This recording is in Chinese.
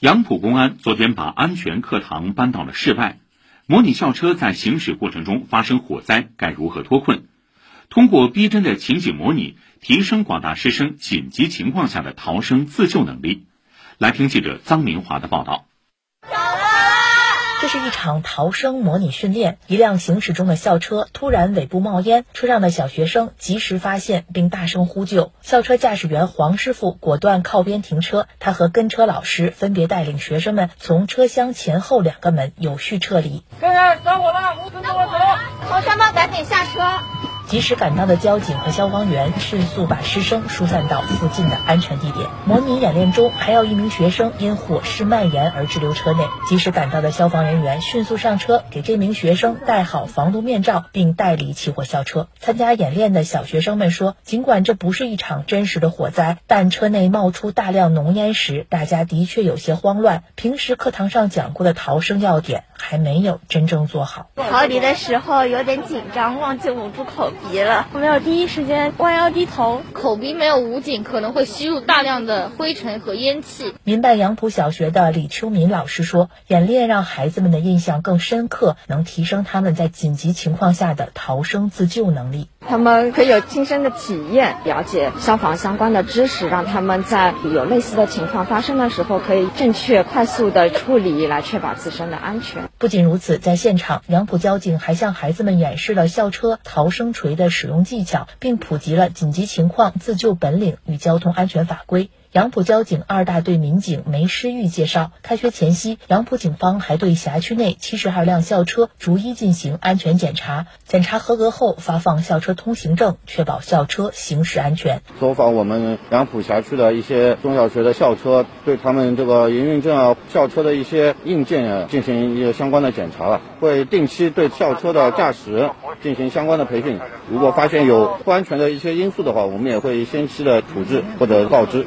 杨浦公安昨天把安全课堂搬到了室外，模拟校车在行驶过程中发生火灾该如何脱困，通过逼真的情景模拟，提升广大师生紧急情况下的逃生自救能力。来听记者臧明华的报道。这是一场逃生模拟训练。一辆行驶中的校车突然尾部冒烟，车上的小学生及时发现并大声呼救。校车驾驶员黄师傅果断靠边停车，他和跟车老师分别带领学生们从车厢前后两个门有序撤离。跟上着火了，跟着我走。同学们赶紧下车。及时赶到的交警和消防员迅速把师生疏散到附近的安全地点。模拟演练中，还有一名学生因火势蔓延而滞留车内。及时赶到的消防人员迅速上车，给这名学生戴好防毒面罩，并带离起火校车。参加演练的小学生们说：“尽管这不是一场真实的火灾，但车内冒出大量浓烟时，大家的确有些慌乱。平时课堂上讲过的逃生要点还没有真正做好。逃离的时候有点紧张，忘记捂住口。”急了，没有第一时间弯腰低头，口鼻没有捂紧，可能会吸入大量的灰尘和烟气。民办杨浦小学的李秋敏老师说，演练让孩子们的印象更深刻，能提升他们在紧急情况下的逃生自救能力。他们可以有亲身的体验，了解消防相关的知识，让他们在有类似的情况发生的时候，可以正确、快速的处理，来确保自身的安全。不仅如此，在现场，杨浦交警还向孩子们演示了校车逃生锤的使用技巧，并普及了紧急情况自救本领与交通安全法规。杨浦交警二大队民警梅诗玉介绍，开学前夕，杨浦警方还对辖区内七十二辆校车逐一进行安全检查，检查合格后发放校车通行证，确保校车行驶安全。走访我们杨浦辖区的一些中小学的校车，对他们这个营运证啊、校车的一些硬件啊进行一些相关的检查了，会定期对校车的驾驶进行相关的培训。如果发现有不安全的一些因素的话，我们也会先期的处置或者告知。